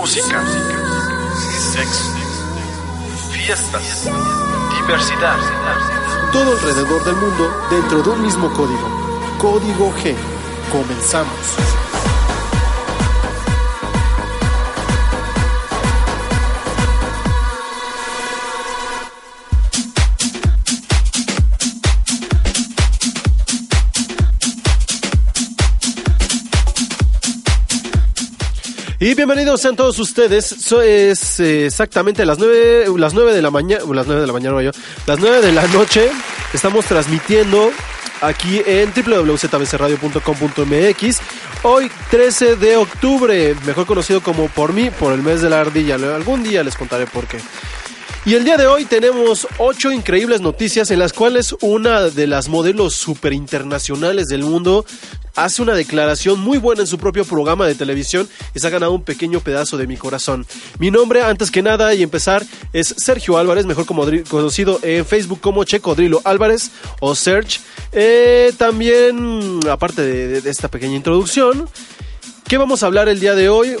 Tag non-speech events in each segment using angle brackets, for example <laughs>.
Música, sexo, fiestas, diversidad. Todo alrededor del mundo dentro de un mismo código. Código G. Comenzamos. Y bienvenidos sean todos ustedes. So, es eh, exactamente las 9, las 9 de la mañana, las 9 de la mañana, no yo, las 9 de la noche. Estamos transmitiendo aquí en www.zbcradio.com.mx. Hoy 13 de octubre, mejor conocido como por mí, por el mes de la ardilla. Algún día les contaré por qué. Y el día de hoy tenemos ocho increíbles noticias en las cuales una de las modelos super internacionales del mundo hace una declaración muy buena en su propio programa de televisión y se ha ganado un pequeño pedazo de mi corazón. Mi nombre, antes que nada y empezar, es Sergio Álvarez, mejor como conocido en Facebook como Checodrilo Álvarez o Serge. Eh, también, aparte de esta pequeña introducción, ¿Qué vamos a hablar el día de hoy?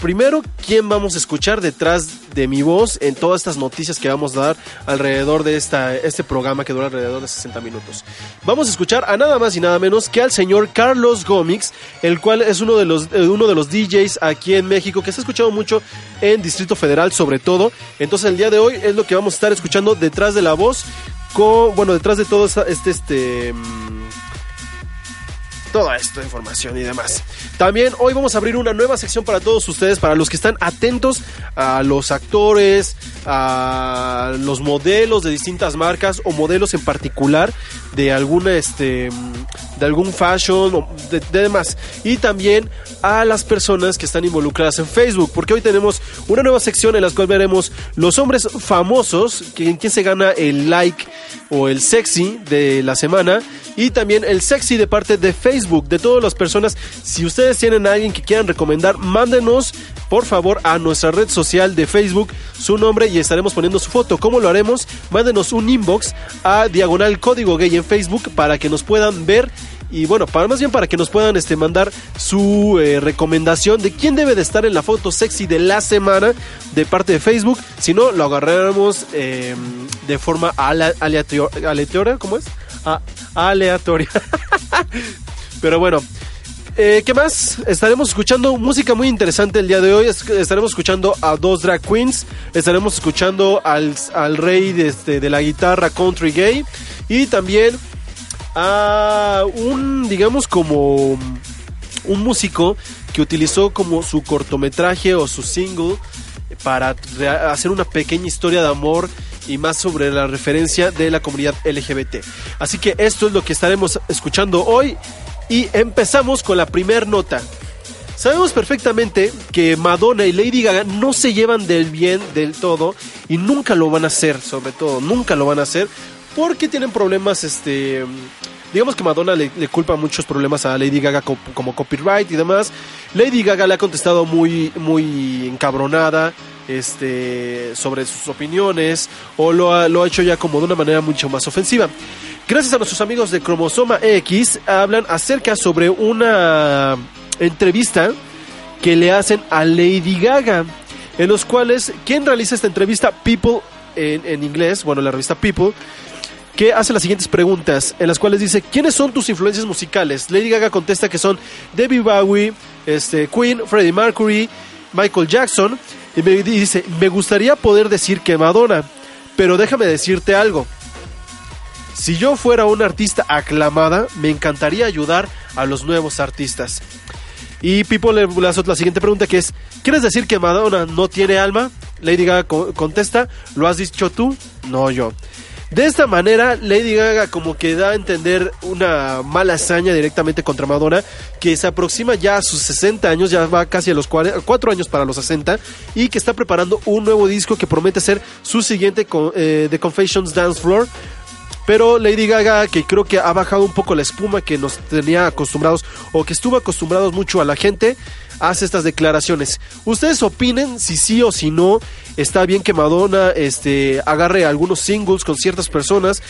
Primero, ¿quién vamos a escuchar detrás de mi voz en todas estas noticias que vamos a dar alrededor de este programa que dura alrededor de 60 minutos? Vamos a escuchar a nada más y nada menos que al señor Carlos Gómez, el cual es uno de los, eh, uno de los DJs aquí en México que se ha escuchado mucho en Distrito Federal sobre todo. Entonces el día de hoy es lo que vamos a estar escuchando detrás de la voz, con, bueno, detrás de todo este... este mm, toda esta información y demás. También hoy vamos a abrir una nueva sección para todos ustedes, para los que están atentos a los actores, a los modelos de distintas marcas o modelos en particular de alguna este de algún fashion o de, demás y también a las personas que están involucradas en Facebook porque hoy tenemos una nueva sección en la cual veremos los hombres famosos que, quién se gana el like o el sexy de la semana y también el sexy de parte de Facebook, de todas las personas. Si ustedes tienen a alguien que quieran recomendar, mándenos por favor a nuestra red social de Facebook su nombre y estaremos poniendo su foto. ¿Cómo lo haremos? Mándenos un inbox a Diagonal Código Gay en Facebook para que nos puedan ver y bueno, para más bien para que nos puedan este, mandar su eh, recomendación de quién debe de estar en la foto sexy de la semana de parte de Facebook. Si no, lo agarraremos eh, de forma aleatoria. ¿Cómo es? Ah, aleatoria. <laughs> Pero bueno, eh, ¿Qué más? Estaremos escuchando música muy interesante el día de hoy. Estaremos escuchando a dos drag queens. Estaremos escuchando al, al rey de, este, de la guitarra country gay. Y también a un, digamos, como un músico que utilizó como su cortometraje o su single para hacer una pequeña historia de amor y más sobre la referencia de la comunidad LGBT. Así que esto es lo que estaremos escuchando hoy y empezamos con la primera nota. Sabemos perfectamente que Madonna y Lady Gaga no se llevan del bien del todo y nunca lo van a hacer, sobre todo, nunca lo van a hacer porque tienen problemas, este, digamos que Madonna le, culpa muchos problemas a Lady Gaga como, copyright y demás. Lady Gaga le ha contestado muy, muy encabronada, este, sobre sus opiniones o lo ha, lo ha hecho ya como de una manera mucho más ofensiva. Gracias a nuestros amigos de Cromosoma X, hablan acerca sobre una entrevista que le hacen a Lady Gaga, en los cuales, ¿quién realiza esta entrevista? People, en, en inglés, bueno, la revista People, que hace las siguientes preguntas, en las cuales dice, ¿quiénes son tus influencias musicales? Lady Gaga contesta que son Debbie Bowie, este, Queen, Freddie Mercury, Michael Jackson, y me dice, me gustaría poder decir que Madonna, pero déjame decirte algo. Si yo fuera una artista aclamada, me encantaría ayudar a los nuevos artistas. Y Pipo le hace la siguiente pregunta que es, ¿quieres decir que Madonna no tiene alma? Lady Gaga contesta, ¿lo has dicho tú? No yo. De esta manera, Lady Gaga como que da a entender una mala hazaña directamente contra Madonna, que se aproxima ya a sus 60 años, ya va casi a los 4 años para los 60, y que está preparando un nuevo disco que promete ser su siguiente eh, The Confessions Dance Floor. Pero Lady Gaga, que creo que ha bajado un poco la espuma que nos tenía acostumbrados o que estuvo acostumbrados mucho a la gente, hace estas declaraciones. Ustedes opinen si sí o si no está bien que Madonna este, agarre algunos singles con ciertas personas.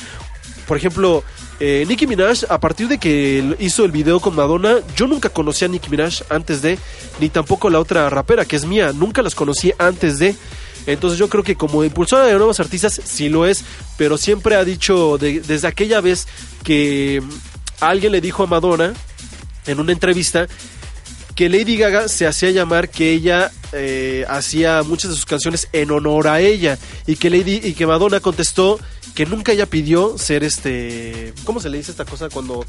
Por ejemplo, eh, Nicki Minaj, a partir de que hizo el video con Madonna, yo nunca conocí a Nicki Minaj antes de, ni tampoco la otra rapera que es mía, nunca las conocí antes de. Entonces yo creo que como impulsora de nuevos artistas sí lo es, pero siempre ha dicho desde aquella vez que alguien le dijo a Madonna en una entrevista que Lady Gaga se hacía llamar que ella eh, hacía muchas de sus canciones en honor a ella y que Lady y que Madonna contestó que nunca ella pidió ser este ¿cómo se le dice esta cosa cuando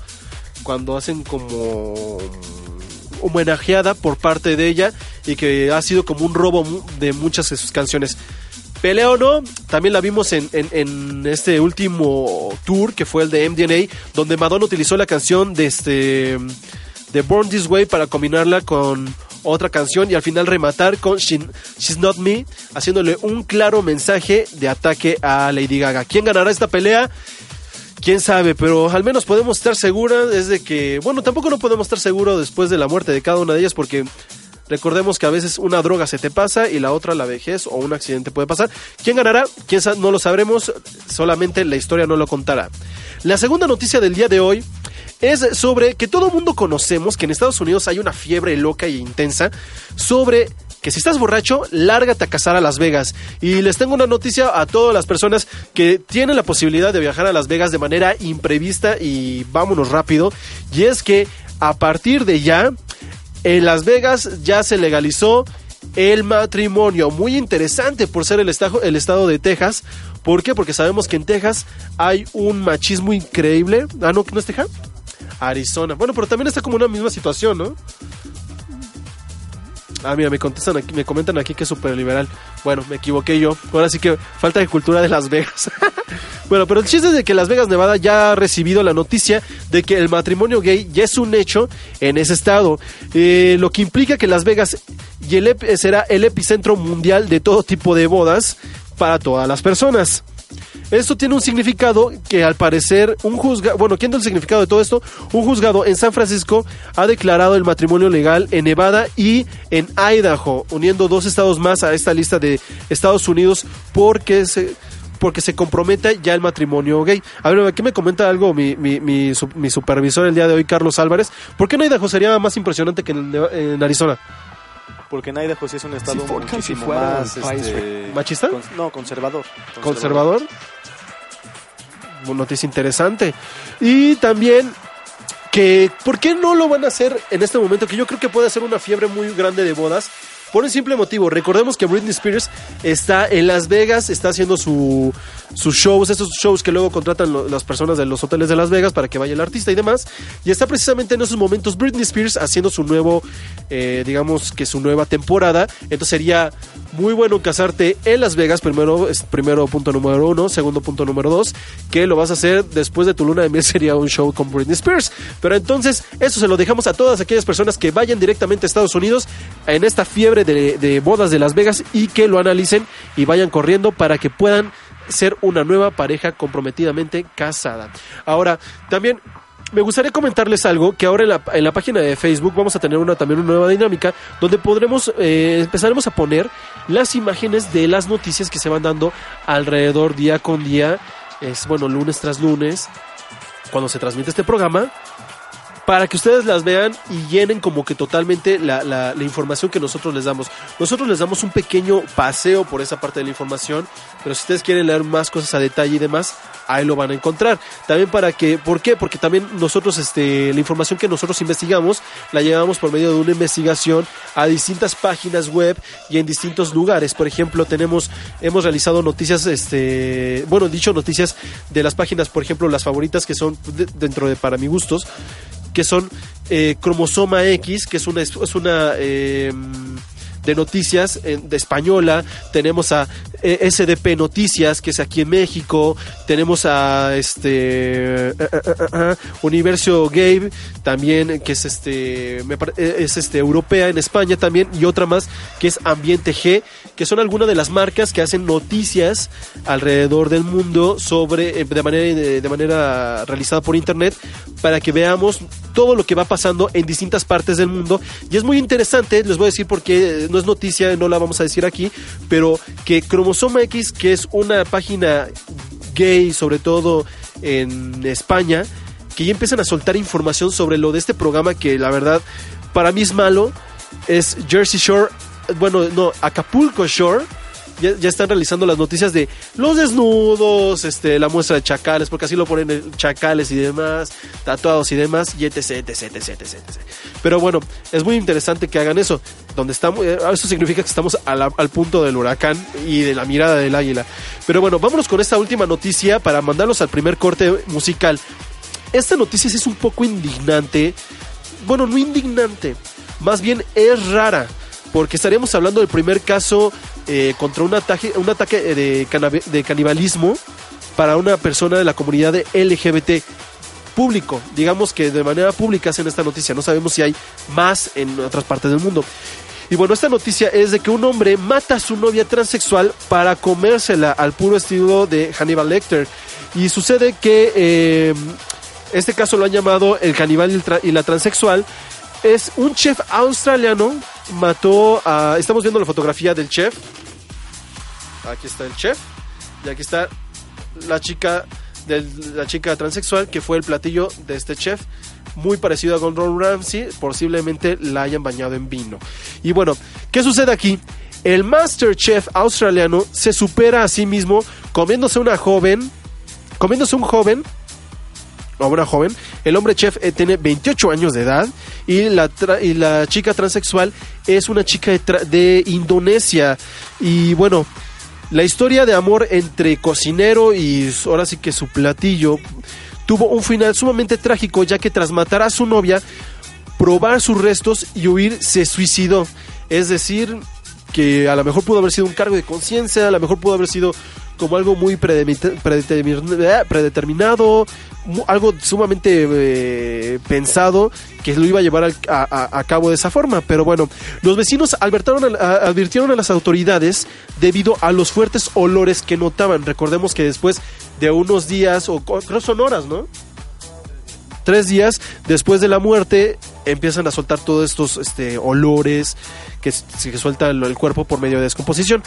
cuando hacen como homenajeada por parte de ella y que ha sido como un robo de muchas de sus canciones. Pelea o no, también la vimos en, este último tour que fue el de MDNA, donde Madonna utilizó la canción de este de Born This Way para combinarla con otra canción y al final rematar con She's Not Me, haciéndole un claro mensaje de ataque a Lady Gaga. ¿Quién ganará esta pelea? Quién sabe, pero al menos podemos estar seguros es de que, bueno, tampoco no podemos estar seguros después de la muerte de cada una de ellas porque recordemos que a veces una droga se te pasa y la otra la vejez o un accidente puede pasar. ¿Quién ganará? ¿Quién no lo sabremos, solamente la historia no lo contará. La segunda noticia del día de hoy es sobre que todo mundo conocemos que en Estados Unidos hay una fiebre loca e intensa sobre que si estás borracho, lárgate a cazar a Las Vegas. Y les tengo una noticia a todas las personas que tienen la posibilidad de viajar a Las Vegas de manera imprevista y vámonos rápido. Y es que a partir de ya, en Las Vegas ya se legalizó el matrimonio. Muy interesante por ser el el estado de Texas. ¿Por qué? Porque sabemos que en Texas hay un machismo increíble. Ah, no, ¿no es Texas? Arizona. Bueno, pero también está como una misma situación, ¿no? Ah, mira, me contestan aquí, me comentan aquí que es súper liberal. Bueno, me equivoqué yo. Ahora sí que falta de cultura de Las Vegas. <laughs> bueno, pero el chiste es de que Las Vegas, Nevada ya ha recibido la noticia de que el matrimonio gay ya es un hecho en ese estado. Eh, lo que implica que Las Vegas y el será el epicentro mundial de todo tipo de bodas para todas las personas. Esto tiene un significado que al parecer un juzgado, bueno, ¿quién da el significado de todo esto? Un juzgado en San Francisco ha declarado el matrimonio legal en Nevada y en Idaho, uniendo dos estados más a esta lista de Estados Unidos porque se porque se compromete ya el matrimonio gay. A ver, aquí me comenta algo mi, mi, mi, supervisor el día de hoy, Carlos Álvarez. ¿Por qué en Idaho sería más impresionante que en, Arizona? Porque en Idaho sí es un estado muchísimo más... Este, ¿Machista? no, conservador. ¿Conservador? Noticia interesante. Y también que, ¿por qué no lo van a hacer en este momento? Que yo creo que puede ser una fiebre muy grande de bodas. Por un simple motivo, recordemos que Britney Spears está en Las Vegas, está haciendo su, sus shows, estos shows que luego contratan las personas de los hoteles de Las Vegas para que vaya el artista y demás. Y está precisamente en esos momentos Britney Spears haciendo su nuevo, eh, digamos que su nueva temporada. Entonces sería muy bueno casarte en Las Vegas, primero, primero punto número uno, segundo punto número dos, que lo vas a hacer después de tu luna de miel <laughs> sería un show con Britney Spears. Pero entonces eso se lo dejamos a todas aquellas personas que vayan directamente a Estados Unidos en esta fiebre de, de bodas de Las Vegas y que lo analicen y vayan corriendo para que puedan ser una nueva pareja comprometidamente casada. Ahora, también me gustaría comentarles algo que ahora en la, página de Facebook vamos a tener una también una nueva dinámica donde podremos eh, empezaremos a poner las imágenes de las noticias que se van dando alrededor día con día es bueno lunes tras lunes cuando se transmite este programa para que ustedes las vean y llenen como que totalmente la, la, información que nosotros les damos. Nosotros les damos un pequeño paseo por esa parte de la información, pero si ustedes quieren leer más cosas a detalle y demás, ahí lo van a encontrar. También para que, ¿por qué? Porque también nosotros, este, la información que nosotros investigamos, la llevamos por medio de una investigación a distintas páginas web y en distintos lugares. Por ejemplo, tenemos, hemos realizado noticias, este, bueno, dicho noticias de las páginas, por ejemplo, las favoritas que son dentro de para mi gustos, que son eh, Cromosoma X, que es una, es una em, de noticias de española, tenemos a eh, SDP Noticias, que es aquí en México. Tenemos a este eh, eh, eh, eh, Universo Gabe, también, que es este, eh, es este europea en España también, y otra más que es Ambiente G, que son algunas de las marcas que hacen noticias alrededor del mundo sobre eh, de manera de, manera realizada por internet para que veamos todo lo que va pasando en distintas partes del mundo y es muy interesante les voy a decir porque no es noticia no la vamos a decir aquí pero que Cromosoma X que es una página gay sobre todo en España que ya empiezan a soltar información sobre lo de este programa que la verdad para mí es malo es Jersey Shore bueno no Acapulco Shore ya, están realizando las noticias de los desnudos, este, la muestra de chacales, porque así lo ponen eh, chacales y demás, tatuados y demás, y etc, etc, etc, etc. Pero bueno, es muy interesante que hagan eso. Donde estamos, eh, eso significa que estamos al punto del huracán y de la mirada del águila. Pero bueno, vámonos con esta última noticia para mandarlos al primer corte musical. Esta noticia sí es un poco indignante. Bueno, no indignante, más bien es rara porque estaríamos hablando del primer caso eh, contra un ataque, un ataque eh, de, canibalismo para una persona de la comunidad de LGBT público. Digamos que de manera pública hacen esta noticia. No sabemos si hay más en otras partes del mundo. Y bueno, esta noticia es de que un hombre mata a su novia transexual para comérsela al puro estilo de Hannibal Lecter. Y sucede que eh, este caso lo han llamado el caníbal y la transexual. Es un chef australiano, mató a... Estamos viendo la fotografía del chef. Aquí está el chef. Y aquí está la chica la chica transexual que fue el platillo de este chef muy parecido a Gordon Ramsay posiblemente la hayan bañado en vino y bueno qué sucede aquí el master chef australiano se supera a sí mismo comiéndose una joven comiéndose un joven o una joven el hombre chef eh, tiene 28 años de edad y la y la chica transexual es una chica de, de Indonesia y bueno la historia de amor entre cocinero y ahora sí que su platillo tuvo un final sumamente trágico ya que tras matar a su novia, probar sus restos y huir, se suicidó. Es decir, que a lo mejor pudo haber sido un cargo de conciencia, a lo mejor pudo haber sido como algo muy eh, predeterminado, algo sumamente eh, pensado que lo iba a llevar al- a, cabo de esa forma. Pero bueno, los vecinos advirtieron a las autoridades debido a los fuertes olores que notaban. Recordemos que después de unos días, o creo son horas, ¿no? tres días después de la muerte empiezan a soltar todos estos este, olores que, que suelta el, el cuerpo por medio de descomposición.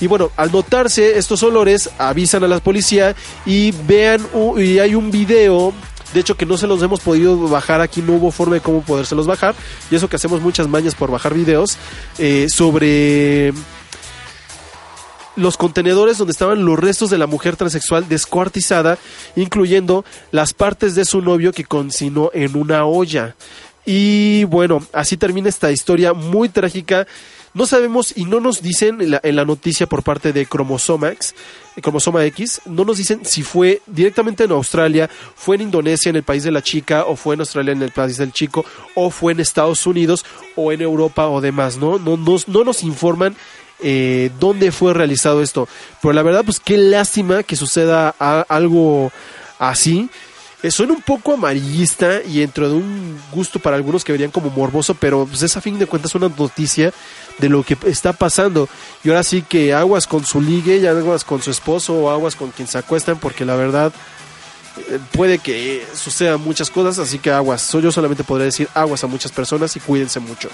Y bueno, al notarse estos olores, avisan a la policía y vean, y hay un video. De hecho, que no se los hemos podido bajar aquí, no hubo forma de cómo podérselos bajar. Y eso que hacemos muchas mañas por bajar videos. eh, sobre los contenedores donde estaban los restos de la mujer transexual descuartizada, incluyendo las partes de su novio que cocinó en una olla. Y bueno, así termina esta historia muy trágica. No sabemos y no nos dicen en la, noticia por parte de Chromosomax, Cromosoma X, no nos dicen si fue directamente en Australia, fue en Indonesia en el país de la chica, o fue en Australia en el país del chico, o fue en Estados Unidos, o en Europa o demás, ¿no? No, nos- no nos informan eh, dónde fue realizado esto. Pero la verdad, pues qué lástima que suceda a- algo así. Eh, suena un poco amarillista y dentro de un gusto para algunos que verían como morboso, pero pues es a fin de cuentas una noticia de lo que está pasando. Y ahora sí que aguas con su ligue, y aguas con su esposo o aguas con quien se acuestan, porque la verdad eh, puede que sucedan muchas cosas, así que aguas. Yo solamente podría decir aguas a muchas personas y cuídense mucho.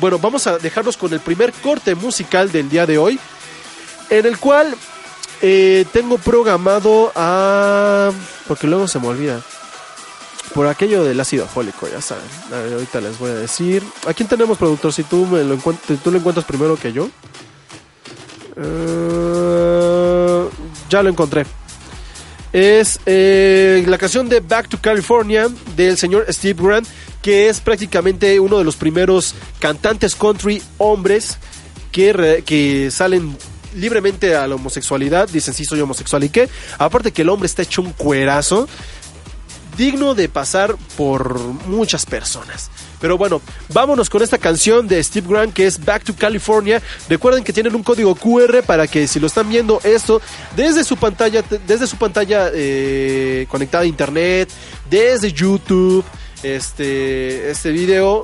Bueno, vamos a dejarnos con el primer corte musical del día de hoy, en el cual eh, tengo programado a... porque luego se me olvida. Por aquello del ácido fólico, ya saben. Ahorita les voy a decir. ¿A quién tenemos, productor? Si tú, me lo, tú lo encuentras primero que yo. Eh, ya lo encontré. Es eh, la canción de Back to California del señor Steve Grant, que es prácticamente uno de los primeros cantantes country hombres que, que salen libremente a la homosexualidad. Dicen, sí, soy homosexual y qué. Aparte que el hombre está hecho un cuerazo digno de pasar por muchas personas. Pero bueno, vámonos con esta canción de Steve Grant que es Back to California. Recuerden que tienen un código QR para que si lo están viendo esto desde su pantalla, desde su pantalla eh, conectada a internet, desde YouTube, este, este video,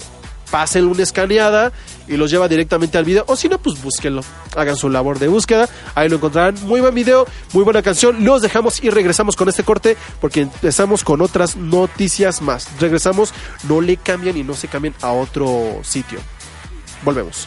pasen una escaneada y los lleva directamente al video. O si no, pues búsquenlo. Hagan su labor de búsqueda. Ahí lo encontrarán. Muy buen video, muy buena canción. Los dejamos y regresamos con este corte porque empezamos con otras noticias más. Regresamos, no le cambian y no se cambian a otro sitio. Volvemos.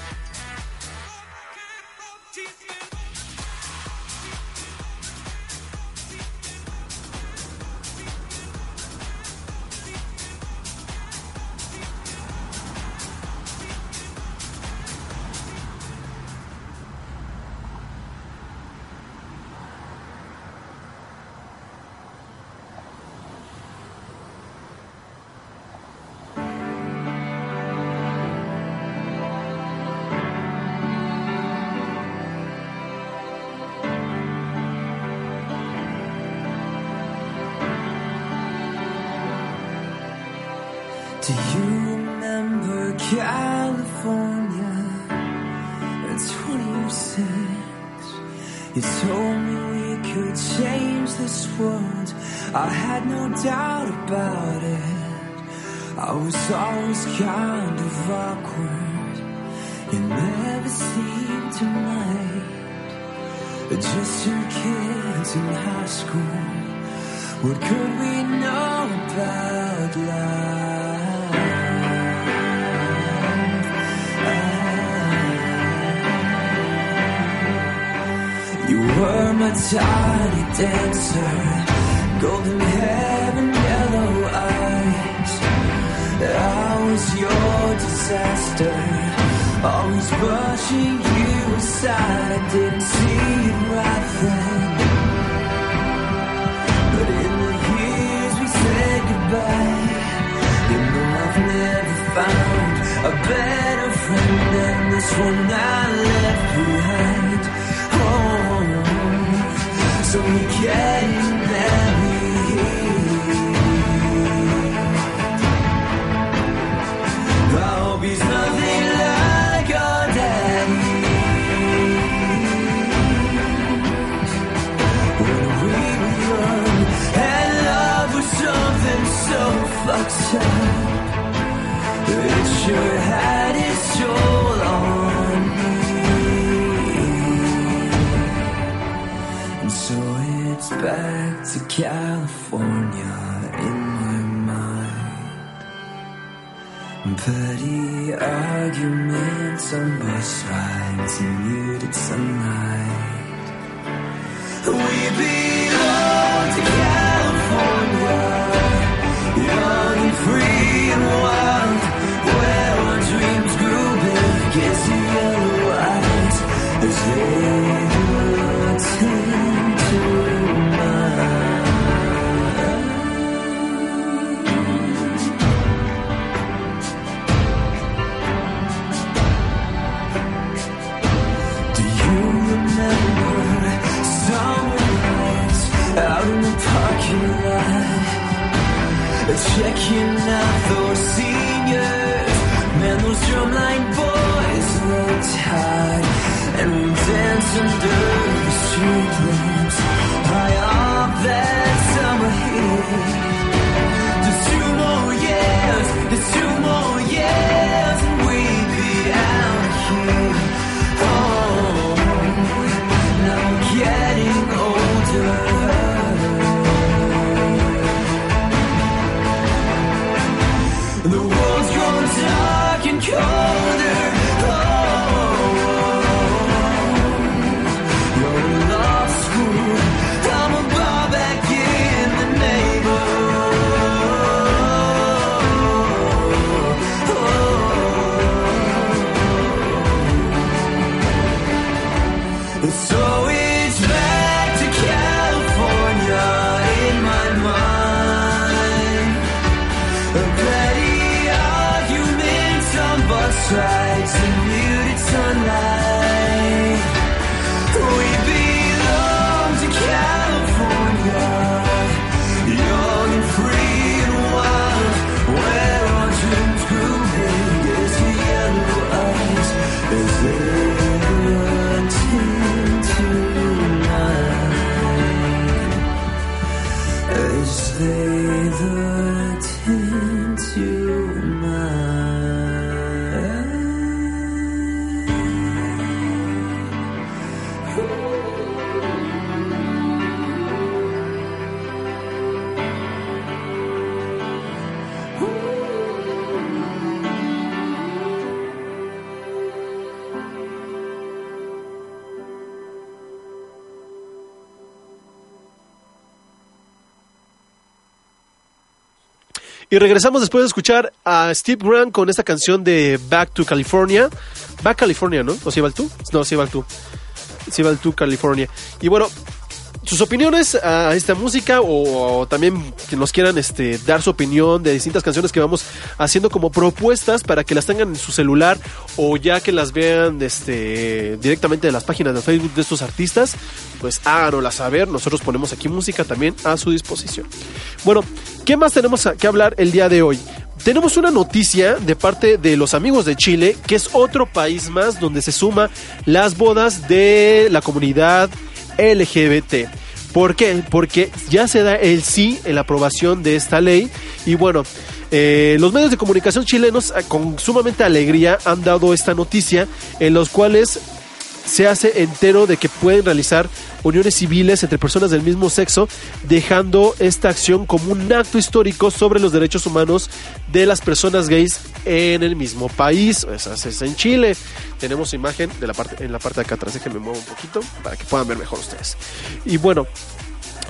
Y regresamos después de escuchar a Steve Grant con esta canción de Back to California. Back California, ¿no? ¿O si va el tú? No, si va el tú. Si va el tú, California. Y bueno, sus opiniones a esta música o, también que nos quieran este, dar su opinión de distintas canciones que vamos haciendo como propuestas para que las tengan en su celular o ya que las vean este, directamente de las páginas de Facebook de estos artistas, pues háganoslas saber. Nosotros ponemos aquí música también a su disposición. Bueno, ¿qué más tenemos que hablar el día de hoy? Tenemos una noticia de parte de los amigos de Chile, que es otro país más donde se suma las bodas de la comunidad LGBT. ¿Por qué? Porque ya se da el sí en la aprobación de esta ley y bueno, eh, los medios de comunicación chilenos eh, con sumamente alegría han dado esta noticia en los cuales se hace entero de que pueden realizar uniones civiles entre personas del mismo sexo, dejando esta acción como un acto histórico sobre los derechos humanos de las personas gays en el mismo país. Esa es en Chile. Tenemos imagen de la parte, en la parte de acá atrás. Déjenme mover un poquito para que puedan ver mejor ustedes. Y bueno,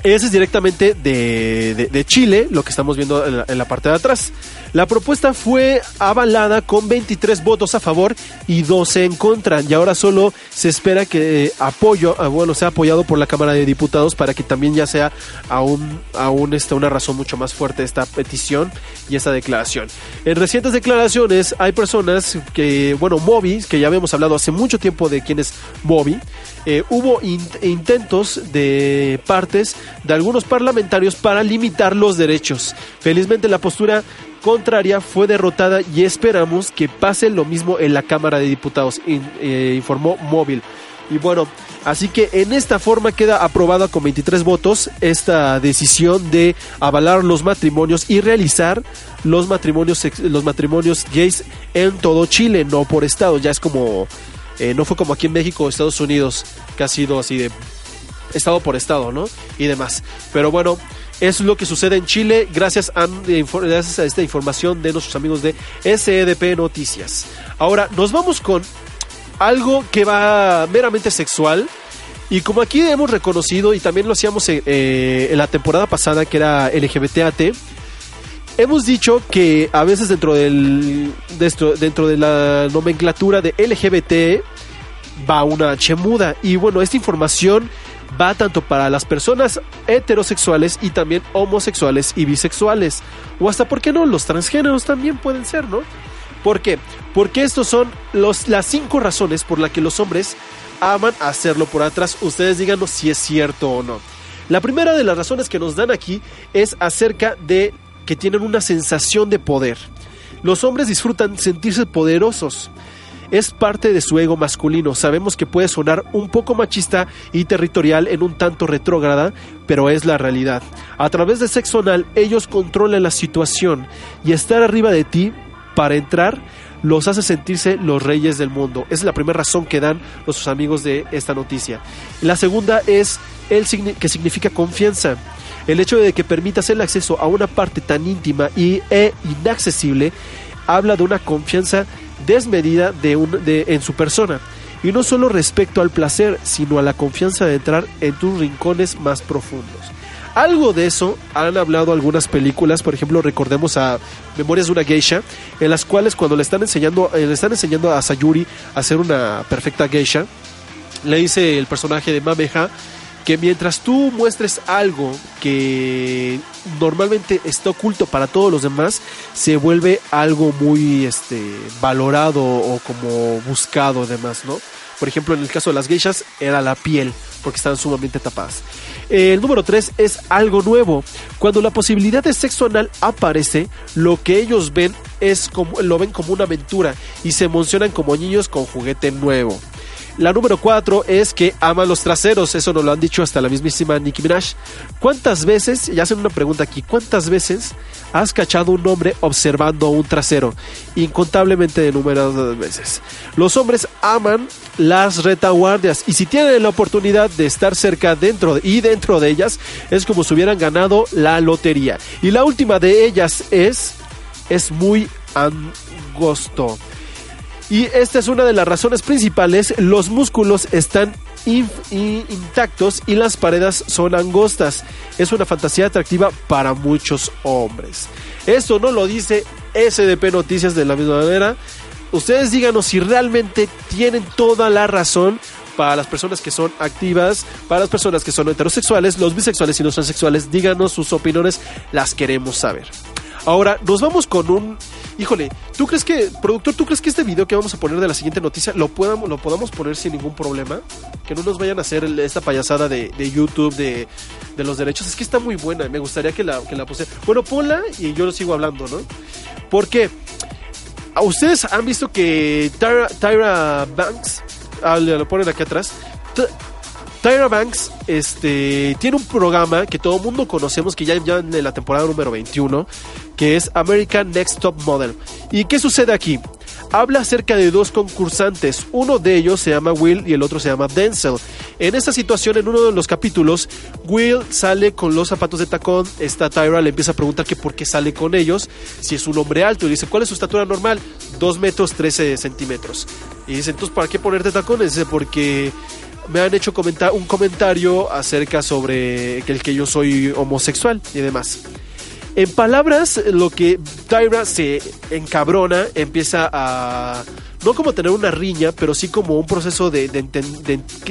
ese es directamente de, de- Chile, lo que estamos viendo en la, parte de atrás. La propuesta fue avalada con 23 votos a favor y 12 en contra. Y ahora solo se espera que eh, apoyo, ah, bueno, sea apoyado por la Cámara de Diputados para que también ya sea aún, aún este, una razón mucho más fuerte esta petición y esta declaración. En recientes declaraciones hay personas que, bueno, Moby, que ya habíamos hablado hace mucho tiempo de quién es Moby, eh, hubo in- intentos de partes de algunos parlamentarios para limitar los derechos. Felizmente la postura contraria fue derrotada y esperamos que pase lo mismo en la Cámara de Diputados, eh, informó Móvil. Y bueno, así que en esta forma queda aprobada con 23 votos esta decisión de avalar los matrimonios y realizar los matrimonios los matrimonios gays en todo Chile, no por estado, ya es como eh, no fue como aquí en México o Estados Unidos, que ha sido así de estado por estado, ¿no? Y demás. Pero bueno, es lo que sucede en Chile gracias a, esta información de nuestros amigos de SEDP Noticias. Ahora, nos vamos con algo que va meramente sexual. Y como aquí hemos reconocido, y también lo hacíamos eh, eh, en la temporada pasada, que era LGBTAT, hemos dicho que a veces dentro, del, dentro, dentro de la nomenclatura de LGBT va una H muda. Y bueno, esta información va tanto para las personas heterosexuales y también homosexuales y bisexuales. O hasta, ¿por qué no? Los transgéneros también pueden ser, ¿no? ¿Por qué? Porque estos son los, las cinco razones por las que los hombres aman hacerlo por atrás. Ustedes díganos si es cierto o no. La primera de las razones que nos dan aquí es acerca de que tienen una sensación de poder. Los hombres disfrutan sentirse poderosos. Es parte de su ego masculino. Sabemos que puede sonar un poco machista y territorial en un tanto retrógrada, pero es la realidad. A través de sexo anal, ellos controlan la situación y estar arriba de ti para entrar los hace sentirse los reyes del mundo. Esa es la primera razón que dan nuestros amigos de esta noticia. La segunda es el que significa confianza. El hecho de que permitas el acceso a una parte tan íntima y, e inaccesible habla de una confianza desmedida en su persona. Y no solo respecto al placer, sino a la confianza de entrar en tus rincones más profundos. Algo de eso han hablado algunas películas, por ejemplo, recordemos a Memorias de una Geisha, en las cuales cuando le están enseñando, eh, le están enseñando a Sayuri a ser una perfecta geisha, le dice el personaje de Mameha que mientras tú muestres algo que normalmente está oculto para todos los demás, se vuelve algo muy este valorado o como buscado demás, ¿no? Por ejemplo, en el caso de las geishas era la piel, porque estaban sumamente tapadas. El número 3 es algo nuevo. Cuando la posibilidad de sexo anal aparece, lo que ellos ven es como lo ven como una aventura y se emocionan como niños con juguete nuevo. La número 4 es que aman los traseros, eso nos lo han dicho hasta la mismísima Nicki Minaj. ¿Cuántas veces, y hacen una pregunta aquí, cuántas veces has cachado un hombre observando un trasero? Incontablemente de numeradas veces. Los hombres aman las retaguardias y si tienen la oportunidad de estar cerca dentro de- y dentro de ellas, es como si hubieran ganado la lotería. Y la última de ellas es, es muy angosto. Y esta es una de las razones principales. Los músculos están intactos y las paredes son angostas. Es una fantasía atractiva para muchos hombres. Esto no lo dice SDP Noticias de la misma manera. Ustedes díganos si realmente tienen toda la razón para las personas que son activas, para las personas que son heterosexuales, los bisexuales y los transexuales. Díganos sus opiniones, las queremos saber. Ahora, nos vamos con un... Híjole, ¿tú crees que, productor, tú crees que este video que vamos a poner de la siguiente noticia lo, podamos, lo podamos poner sin ningún problema? Que no nos vayan a hacer esta payasada de, de YouTube, de, de los derechos. Es que está muy buena, me gustaría que la, que la puse. Bueno, ponla y yo lo sigo hablando, ¿no? Porque ¿a ustedes han visto que Tyra, Tyra Banks, ah, le- lo ponen aquí atrás, Tyra Banks este, tiene un programa que todo el mundo conocemos, que ya, en la temporada número 21, que es American Next Top Model. ¿Y qué sucede aquí? Habla acerca de dos concursantes, uno de ellos se llama Will y el otro se llama Denzel. En esta situación, en uno de los capítulos, Will sale con los zapatos de tacón, esta Tyra le empieza a preguntar que por qué sale con ellos, si es un hombre alto, y dice, ¿cuál es su estatura normal? 2 metros 13 centímetros. Y dice, entonces, ¿para qué ponerte tacones? Dice, porque me han hecho comentar un comentario acerca sobre el que yo soy homosexual y demás. En palabras, lo que Tyra se encabrona, empieza a no como tener una riña, pero sí como un proceso de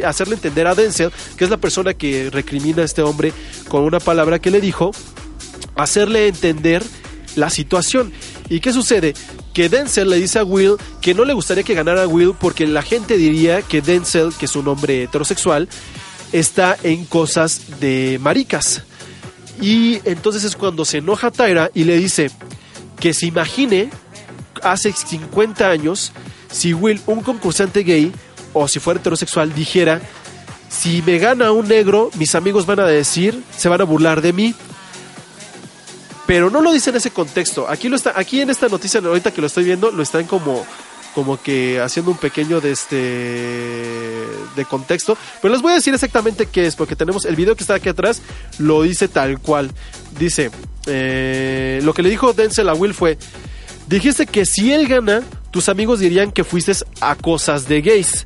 hacerle entender a Denzel, que es la persona que recrimina a este hombre con una palabra que le dijo, hacerle entender la situación. ¿Y qué sucede? Que Denzel le dice a Will que no le gustaría que ganara Will porque la gente diría que Denzel, que es un hombre heterosexual, está en cosas de maricas. Y entonces es cuando se enoja Tyra y le dice que se imagine hace 50 años si Will, un concursante gay o si fuera heterosexual, dijera, si me gana un negro, mis amigos van a decir, se van a burlar de mí. Pero no lo dice en ese contexto. Aquí lo está, aquí en esta noticia, ahorita que lo estoy viendo, lo están como, como que haciendo un pequeño de este de contexto. Pero les voy a decir exactamente qué es, porque tenemos el video que está aquí atrás, lo dice tal cual. Dice, eh, lo que le dijo Denzel a Will fue, dijiste que si él gana, tus amigos dirían que fuiste a cosas de gays.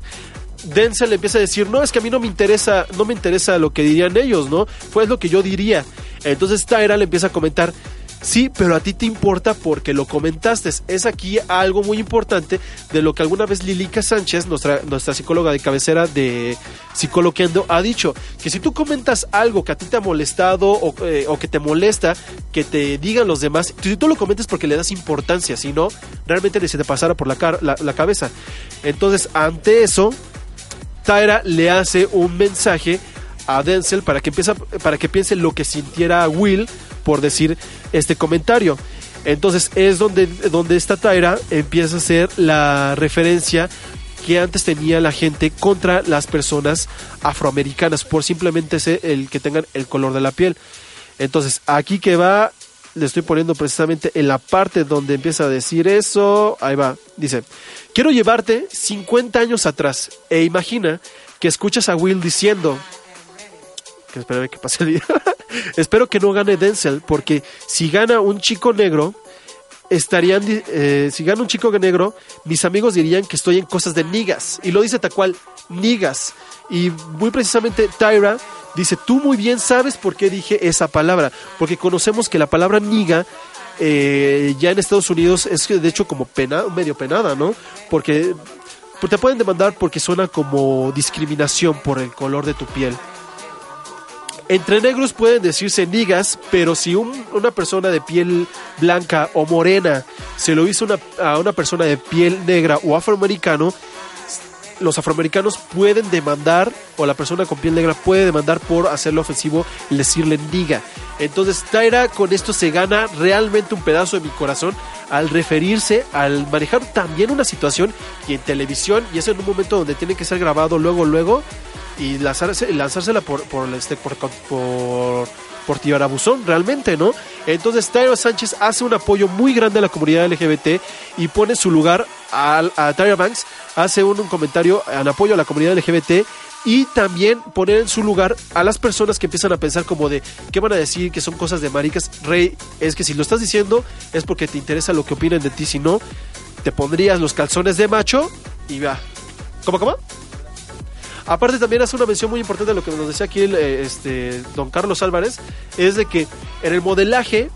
Denzel empieza a decir, no, es que a mí no me interesa, no me interesa lo que dirían ellos, ¿no? Fue lo que yo diría. Entonces Tyra le empieza a comentar, sí, pero a ti te importa porque lo comentaste. Es aquí algo muy importante de lo que alguna vez Lilica Sánchez, nuestra, nuestra psicóloga de cabecera de Psicoloqueando, ha dicho, que si tú comentas algo que a ti te ha molestado o, eh, que te molesta, que te digan los demás, si tú lo comentas porque le das importancia, si no, realmente se te pasara por la, la cabeza. Entonces, ante eso, Tyra le hace un mensaje a Denzel para que, empieza, para que piense lo que sintiera Will por decir este comentario. Entonces es donde, donde esta Tyra empieza a hacer la referencia que antes tenía la gente contra las personas afroamericanas por simplemente ser el que tengan el color de la piel. Entonces aquí que va, le estoy poniendo precisamente en la parte donde empieza a decir eso, ahí va, dice, quiero llevarte 50 años atrás e imagina que escuchas a Will diciendo, que espérame que pase el video. <laughs> Espero que no gane Denzel, porque si gana un chico negro, estarían, eh, si gana un chico negro, mis amigos dirían que estoy en cosas de nigas. Y lo dice tal cual, nigas. Y muy precisamente Tyra dice, tú muy bien sabes por qué dije esa palabra, porque conocemos que la palabra niga eh, ya en Estados Unidos es de hecho como pena, medio penada, ¿no? Porque pues, te pueden demandar porque suena como discriminación por el color de tu piel. Entre negros pueden decirse nigas, pero si un- una persona de piel blanca o morena se lo hizo una- a una persona de piel negra o afroamericano, los afroamericanos pueden demandar, o la persona con piel negra puede demandar por hacerlo ofensivo y decirle niga. Entonces Tyra con esto se gana realmente un pedazo de mi corazón al referirse, al manejar también una situación y en televisión, y eso en un momento donde tiene que ser grabado luego, luego, y lanzarse, lanzársela por, por, este, por, por, por tirabuzón realmente, ¿no? Entonces Tyra Sánchez hace un apoyo muy grande a la comunidad LGBT y pone su lugar a, a Tyra Banks, hace un, comentario en apoyo a la comunidad LGBT y también poner en su lugar a las personas que empiezan a pensar como de qué van a decir que son cosas de maricas. Rey, es que si lo estás diciendo es porque te interesa lo que opinan de ti, si no, te pondrías los calzones de macho y va. ¿Cómo, cómo? Aparte también hace una mención muy importante de lo que nos decía aquí el, eh, este, don Carlos Álvarez, es de que en el modelaje,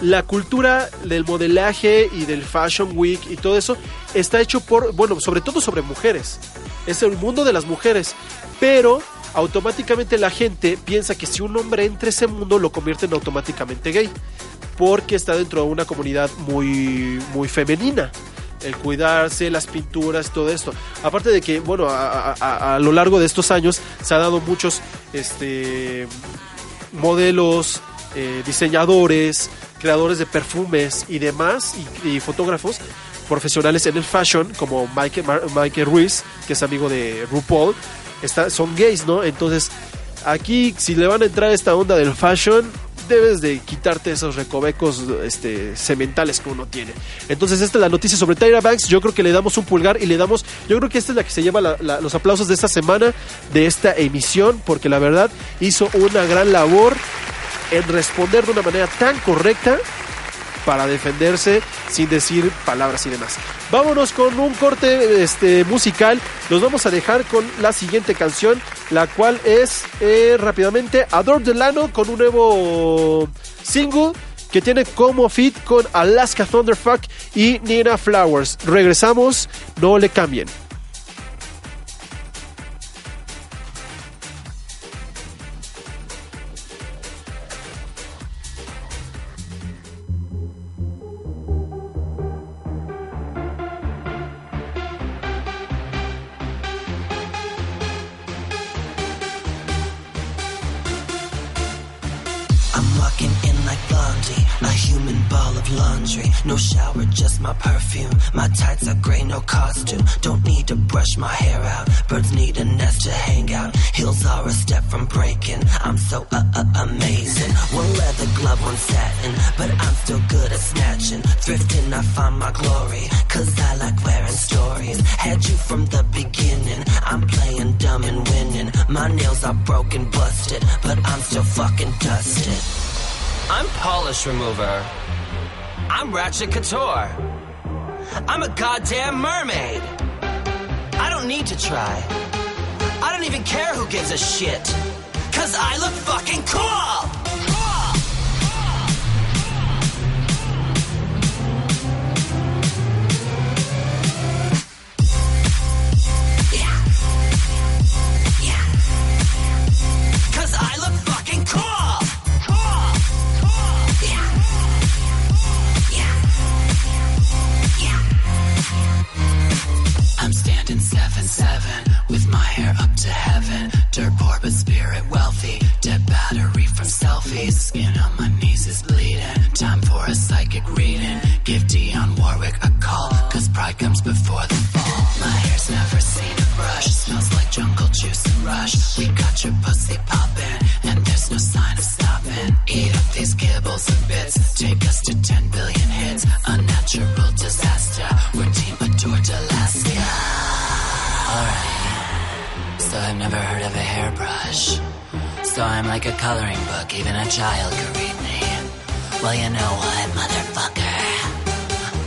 la cultura del modelaje y del Fashion Week y todo eso está hecho por, bueno, sobre todo sobre mujeres. Es el mundo de las mujeres. Pero automáticamente la gente piensa que si un hombre entra a ese mundo lo convierte en automáticamente gay. Porque está dentro de una comunidad muy, muy femenina el cuidarse, las pinturas, todo esto. Aparte de que, bueno, a, lo largo de estos años se ha dado muchos este, modelos, eh, diseñadores, creadores de perfumes y demás, y, fotógrafos profesionales en el fashion, como Mike, Mike Ruiz, que es amigo de RuPaul, son gays, ¿no? Entonces, aquí, si le van a entrar esta onda del fashion, debes de quitarte esos recovecos este, sementales que uno tiene. Entonces, esta es la noticia sobre Tyra Banks. Yo creo que le damos un pulgar y le damos. Yo creo que esta es la que se lleva los aplausos de esta semana, de esta emisión, porque la verdad hizo una gran labor en responder de una manera tan correcta para defenderse sin decir palabras y demás. Vámonos con un corte este, musical. Los vamos a dejar con la siguiente canción, la cual es eh, rápidamente Adore Delano con un nuevo single que tiene como fit con Alaska Thunderfuck y Nina Flowers. Regresamos, no le cambien. Ball of laundry. No shower, just my perfume. My tights are gray, no costume. Don't need to brush my hair out. Birds need a nest to hang out. Heels are a step from breaking. I'm so uh, uh, amazing. One leather glove, one satin, but I'm still good at snatching. Thrifting, I find my glory, cause I like wearing stories. Had you from the beginning. I'm playing dumb and winning. My nails are broken, busted, but I'm still fucking dusted. I'm polish remover. I'm Ratchet Couture. I'm a goddamn mermaid. I don't need to try. I don't even care who gives a shit. Cause I look fucking cool! Skin on my knees is bleeding. Time for a psychic reading. Give Dionne Warwick a call. Cause pride comes before the fall. My hair's never seen a brush. Smells like jungle juice and rush. We got your pussy poppin'. And there's no sign of stopping. Eat up these kibbles and bits. Take us to 10 billion hits. A natural disaster. We're Team Adore Alaska. Alright. So I've never heard of a hairbrush. So I'm like a coloring book, even a child could read me. Well, you know what, motherfucker?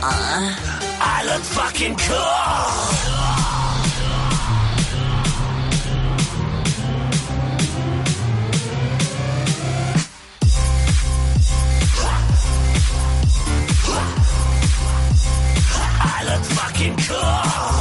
Uh, I look fucking cool! I look fucking cool!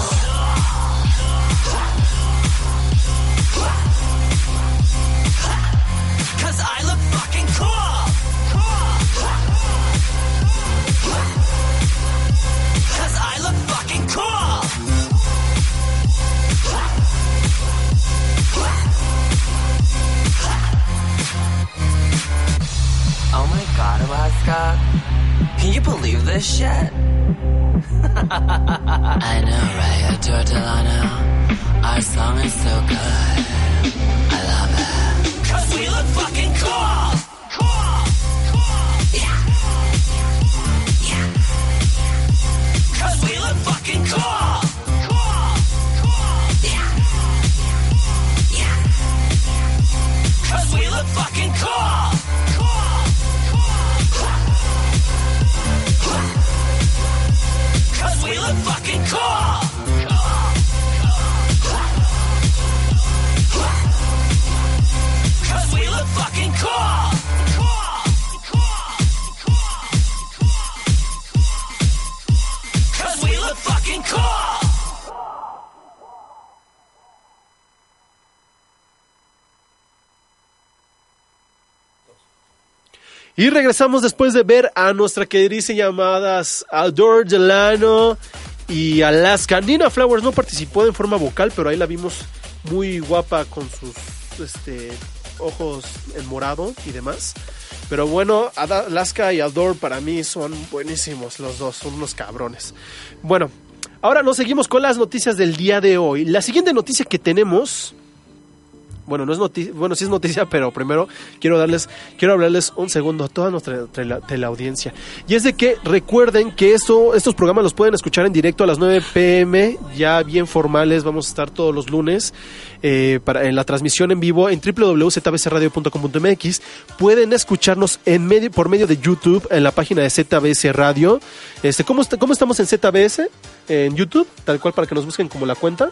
Y regresamos después de ver a nuestra queridísima llamadas Adore Delano y Alaska. Nina Flowers no participó en forma vocal, pero ahí la vimos muy guapa con sus este, ojos en morado y demás. Pero bueno, Alaska y Adore para mí son buenísimos los dos, son unos cabrones. Bueno, ahora nos seguimos con las noticias del día de hoy. La siguiente noticia que tenemos bueno, no es noticia, bueno, sí es noticia, pero primero quiero darles, quiero hablarles un segundo a toda nuestra tele- teleaudiencia. Y es de que recuerden que esto, estos programas los pueden escuchar en directo a las 9 pm, ya bien formales, vamos a estar todos los lunes eh, para, en la transmisión en vivo en www.zbcradio.com.mx. Pueden escucharnos en medio, por medio de YouTube en la página de ZBS Radio. Este, ¿cómo, ¿Cómo estamos en ZBS? En YouTube, tal cual para que nos busquen como la cuenta.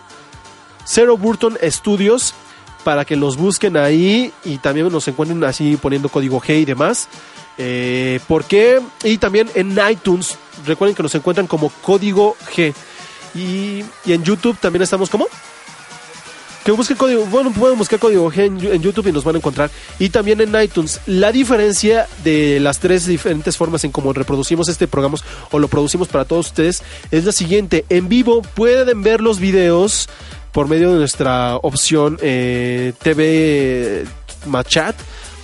Zero Burton Studios para que los busquen ahí y también nos encuentren así poniendo código G y demás. Eh, ¿Por qué? Y también en iTunes, recuerden que nos encuentran como código G. Y, y en YouTube también estamos como... Que busquen código, bueno, pueden buscar código G en, en YouTube y nos van a encontrar. Y también en iTunes. La diferencia de las tres diferentes formas en cómo reproducimos este programa o lo producimos para todos ustedes es la siguiente. En vivo pueden ver los videos por medio de nuestra opción eh, TV Machat.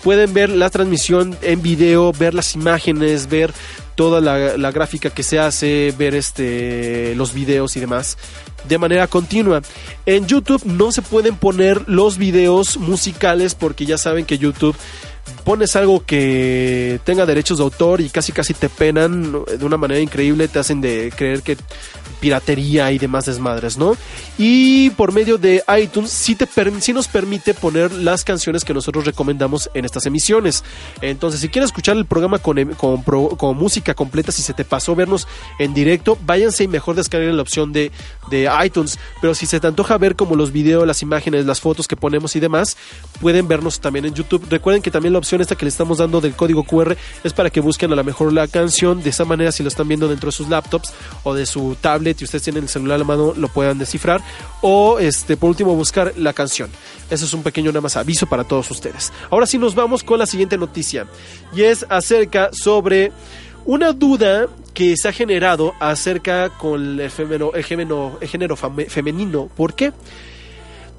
Pueden ver la transmisión en video, ver las imágenes, ver toda la, la gráfica que se hace, ver este los videos y demás de manera continua. En YouTube no se pueden poner los videos musicales porque ya saben que YouTube pones algo que tenga derechos de autor y casi casi te penan de una manera increíble, te hacen de creer que piratería y demás desmadres, ¿no? Y por medio de iTunes sí, te sí nos permite poner las canciones que nosotros recomendamos en estas emisiones. Entonces, si quieren escuchar el programa con, em- con, con música completa, si se te pasó vernos en directo, váyanse y mejor descarguen la opción de, de iTunes. Pero si se te antoja ver como los videos, las imágenes, las fotos que ponemos y demás, pueden vernos también en YouTube. Recuerden que también la opción esta que le estamos dando del código QR es para que busquen a lo mejor la canción. De esa manera, si lo están viendo dentro de sus laptops o de su tablet y ustedes tienen el celular a la mano, lo puedan descifrar. O este, por último, buscar la canción. Eso es un pequeño nada más aviso para todos ustedes. Ahora sí nos vamos con la siguiente noticia. Y es acerca sobre una duda que se ha generado acerca con el, el género, el género femenino. ¿Por qué?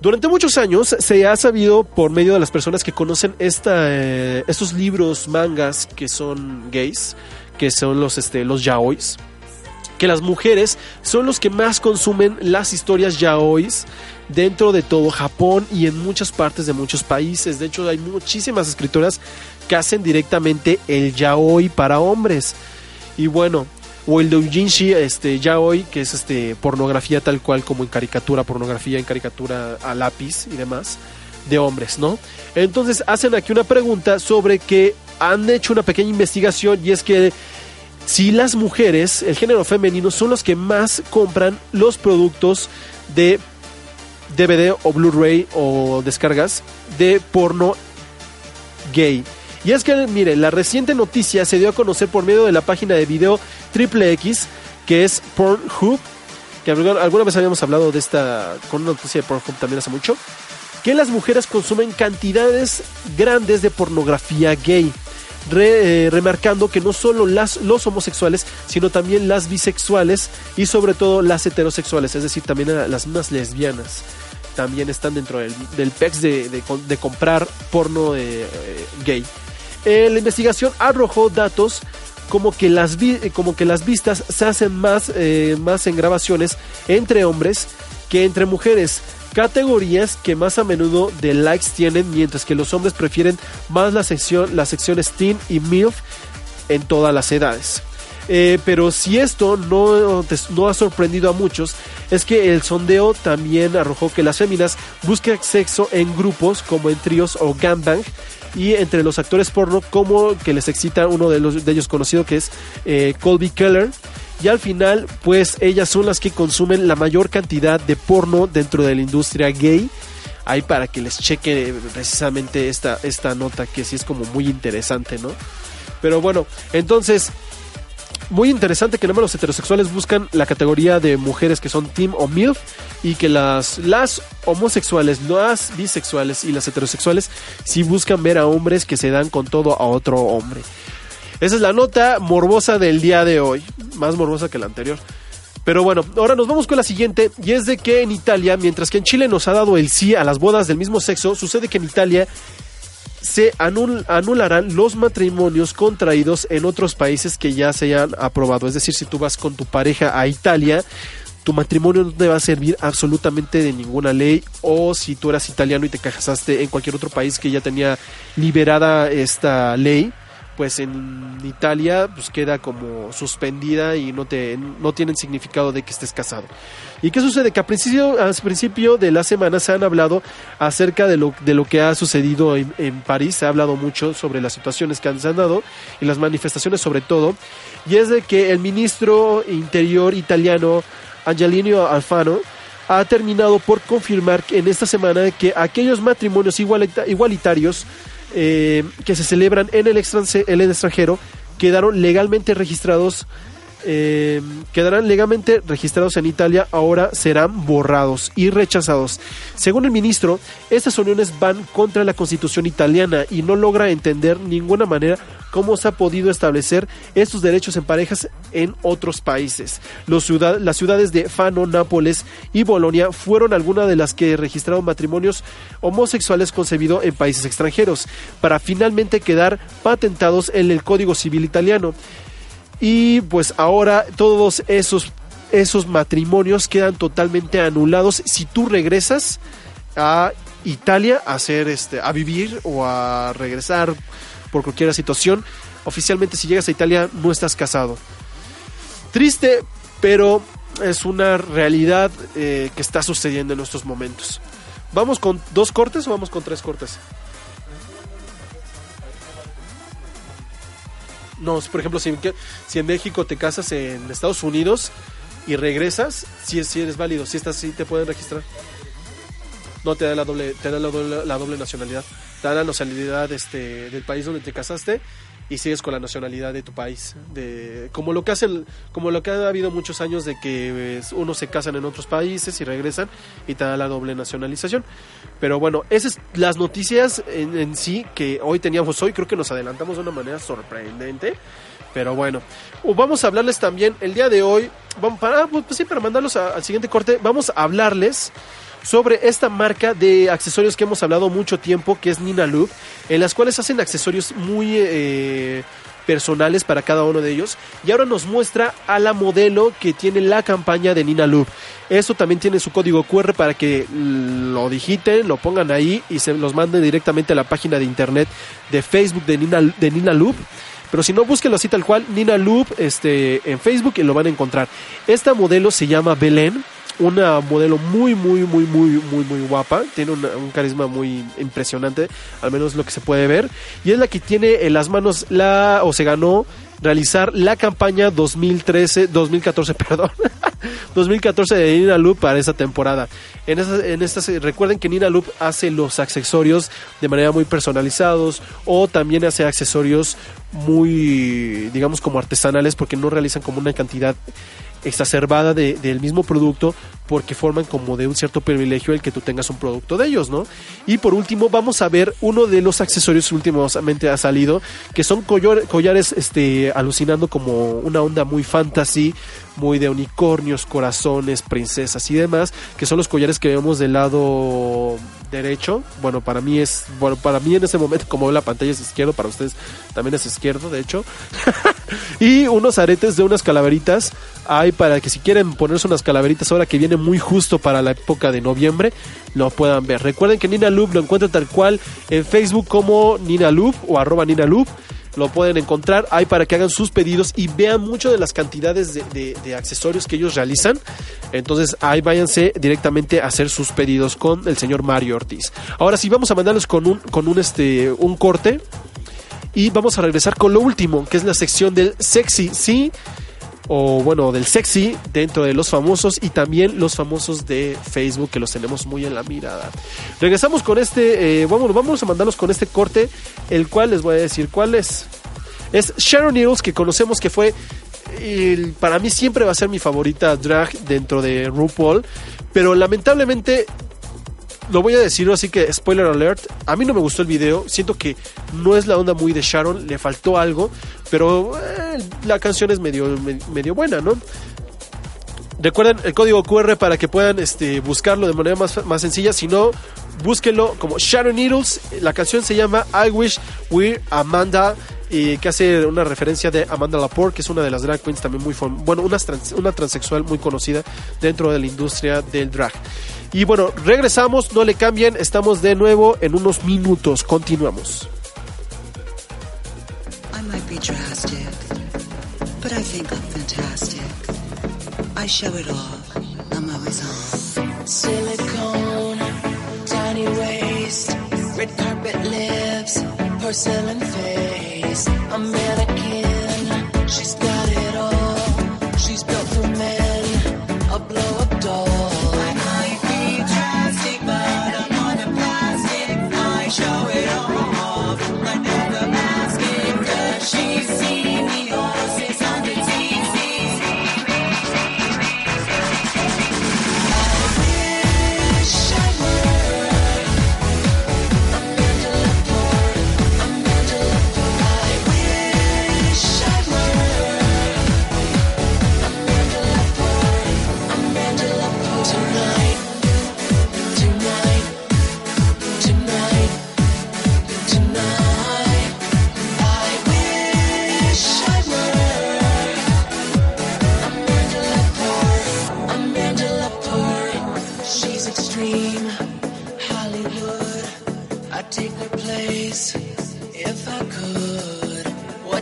Durante muchos años se ha sabido por medio de las personas que conocen esta, eh, estos libros, mangas que son gays, que son los, este, los yaois, que las mujeres son los que más consumen las historias yaois dentro de todo Japón y en muchas partes de muchos países. De hecho, hay muchísimas escritoras que hacen directamente el yaoi para hombres. Y bueno, o el doujinshi este yaoi, que es este pornografía tal cual como en caricatura, pornografía en caricatura a lápiz y demás de hombres, ¿no? Entonces hacen aquí una pregunta sobre que han hecho una pequeña investigación y es que si las mujeres, el género femenino, son los que más compran los productos de DVD o Blu-ray o descargas de porno gay. Y es que, mire, la reciente noticia se dio a conocer por medio de la página de video Triple X, que es Pornhub, que alguna vez habíamos hablado de esta, con una noticia de Pornhub también hace mucho, que las mujeres consumen cantidades grandes de pornografía gay. Eh, remarcando que no solo los homosexuales, sino también las bisexuales y sobre todo las heterosexuales, es decir, también las mismas lesbianas, también están dentro del, del PEX de, de de comprar porno eh, eh, gay. Eh, la investigación arrojó datos como que las, vi- eh, como que las vistas se hacen más, eh, más en grabaciones entre hombres que entre mujeres. Categorías que más a menudo de likes tienen, mientras que los hombres prefieren más sección, las secciones teen y MILF en todas las edades. Pero si esto no, no ha sorprendido a muchos, es que el sondeo también arrojó que las féminas buscan sexo en grupos como en tríos o gangbang y entre los actores porno como que les excita uno de, los, de ellos conocido que es eh, Colby Keller. Y al final pues ellas son las que consumen la mayor cantidad de porno dentro de la industria gay. Ahí para que les cheque precisamente esta, esta nota que sí es como muy interesante no pero bueno entonces muy interesante que los heterosexuales buscan la categoría de mujeres que son team o MILF y que las, las homosexuales, las bisexuales y las heterosexuales sí buscan ver a hombres que se dan con todo a otro hombre. Esa es la nota morbosa del día de hoy, más morbosa que la anterior. Pero bueno, ahora nos vamos con la siguiente y es de que en Italia, mientras que en Chile nos ha dado el sí a las bodas del mismo sexo, sucede que en Italia se anul- anularán los matrimonios contraídos en otros países que ya se hayan aprobado. Es decir, si tú vas con tu pareja a Italia, tu matrimonio no te va a servir absolutamente de ninguna ley. O si tú eras italiano y te casaste en cualquier otro país que ya tenía liberada esta ley, pues en Italia pues queda como suspendida y no te no tienen significado de que estés casado. ¿Y qué sucede? Que a principio, al principio de la semana se han hablado acerca de lo, de lo que ha sucedido en, París, se ha hablado mucho sobre las situaciones que han- se han dado y las manifestaciones sobre todo, y es de que el ministro interior italiano Angelino Alfano ha terminado por confirmar en esta semana que aquellos matrimonios igualita- igualitarios eh, que se celebran en el, extranse- en el extranjero quedaron legalmente registrados eh, quedarán legalmente registrados en Italia, ahora serán borrados y rechazados. Según el ministro, estas uniones van contra la constitución italiana y no logra entender ninguna manera cómo se ha podido establecer estos derechos en parejas en otros países. Las ciudades de Fano, Nápoles y Bolonia fueron algunas de las que registraron matrimonios homosexuales concebidos en países extranjeros, para finalmente quedar patentados en el Código Civil italiano. Y pues ahora todos esos, esos matrimonios quedan totalmente anulados si tú regresas a Italia a hacer este a vivir o a regresar por cualquier situación. Oficialmente si llegas a Italia no estás casado. Triste, pero es una realidad eh, que está sucediendo en estos momentos. ¿Vamos con dos cortes o vamos con tres cortes? No, por ejemplo, si, en- México te casas en Estados Unidos y regresas, si, si eres válido, si estás, si te pueden registrar. No te da la doble, te da la doble, nacionalidad. Te da la nacionalidad este, del país donde te casaste y sigues con la nacionalidad de tu país. De, como lo que hacen, como lo que ha habido muchos años de que eh, unos se casan en otros países y regresan y te da la doble nacionalización. Pero bueno, esas son las noticias en, en sí que hoy teníamos hoy. Creo que nos adelantamos de una manera sorprendente. Pero bueno, Uh, vamos a hablarles también el día de hoy. Vamos para, pues sí, para mandarlos a- al siguiente corte. Vamos a hablarles sobre esta marca de accesorios que hemos hablado mucho tiempo, que es Nina Loop, en las cuales hacen accesorios muy eh, personales para cada uno de ellos. Y ahora nos muestra a la modelo que tiene la campaña de Nina Loop. Esto también tiene su código QR para que lo digiten, lo pongan ahí y se los manden directamente a la página de internet de Facebook de Nina, de Nina Loop. Pero si no, búsquenlo así tal cual, Nina Loop este, en Facebook y lo van a encontrar. Esta modelo se llama Belén, una modelo muy, muy, muy, muy, muy, muy guapa. Tiene un carisma muy impresionante, al menos lo que se puede ver. Y es la que tiene en las manos la, o se ganó realizar la campaña 2013, 2014, <laughs> perdón. 2014 de Nina Loop para esta temporada. En en estas, recuerden que Nina Loop hace los accesorios de manera muy personalizados o también hace accesorios muy, digamos, como artesanales porque no realizan como una cantidad exacerbada de- del mismo producto porque forman como de un cierto privilegio el que tú tengas un producto de ellos, ¿no? Y por último vamos a ver uno de los accesorios que últimamente ha salido, que son collar- collares este, alucinando como una onda muy fantasy, muy de unicornios, corazones, princesas y demás, que son los collares que vemos del lado derecho. Bueno, para mí es, bueno, para mí en este momento como la pantalla es izquierdo, para ustedes también es izquierdo, de hecho. <laughs> y unos aretes de unas calaveritas hay para que si quieren ponerse unas calaveritas ahora que viene muy justo para la época de noviembre, lo puedan ver. Recuerden que Nina Loop lo encuentran tal cual en Facebook como Nina Loop o arroba Nina Loop. Lo pueden encontrar ahí para que hagan sus pedidos y vean mucho de las cantidades de, accesorios que ellos realizan. Entonces ahí váyanse directamente a hacer sus pedidos con el señor Mario Ortiz. Ahora sí, vamos a mandarlos con un, con un, este, un corte. Y vamos a regresar con lo último, que es la sección del sexy, sí, o bueno, del sexy dentro de los famosos y también los famosos de Facebook que los tenemos muy en la mirada. Regresamos con este, eh, vamos, vamos a mandarlos con este corte, el cual les voy a decir cuál es. Es Sharon Needles, que conocemos que fue para mí siempre va a ser mi favorita drag dentro de RuPaul, pero lamentablemente lo voy a decir así que spoiler alert, a mí no me gustó el video, siento que no es la onda muy de Sharon, le faltó algo, pero eh, la canción es medio, me- medio buena, ¿no? Recuerden el código QR para que puedan este, buscarlo de manera más, más sencilla. Si no, búsquenlo como Sharon Needles. La canción se llama I Wish We're Amanda. Y que hace una referencia de Amanda Laporte, que es una de las drag queens también muy bueno, una, una transexual muy conocida dentro de la industria del drag. Y bueno, regresamos, no le cambien, estamos de nuevo en unos minutos, continuamos. I might be drastic, but I think I'm fantastic. I show it off. I'm always on. Silicone, tiny waist, red carpet lips, porcelain face, a mannequin. She's got it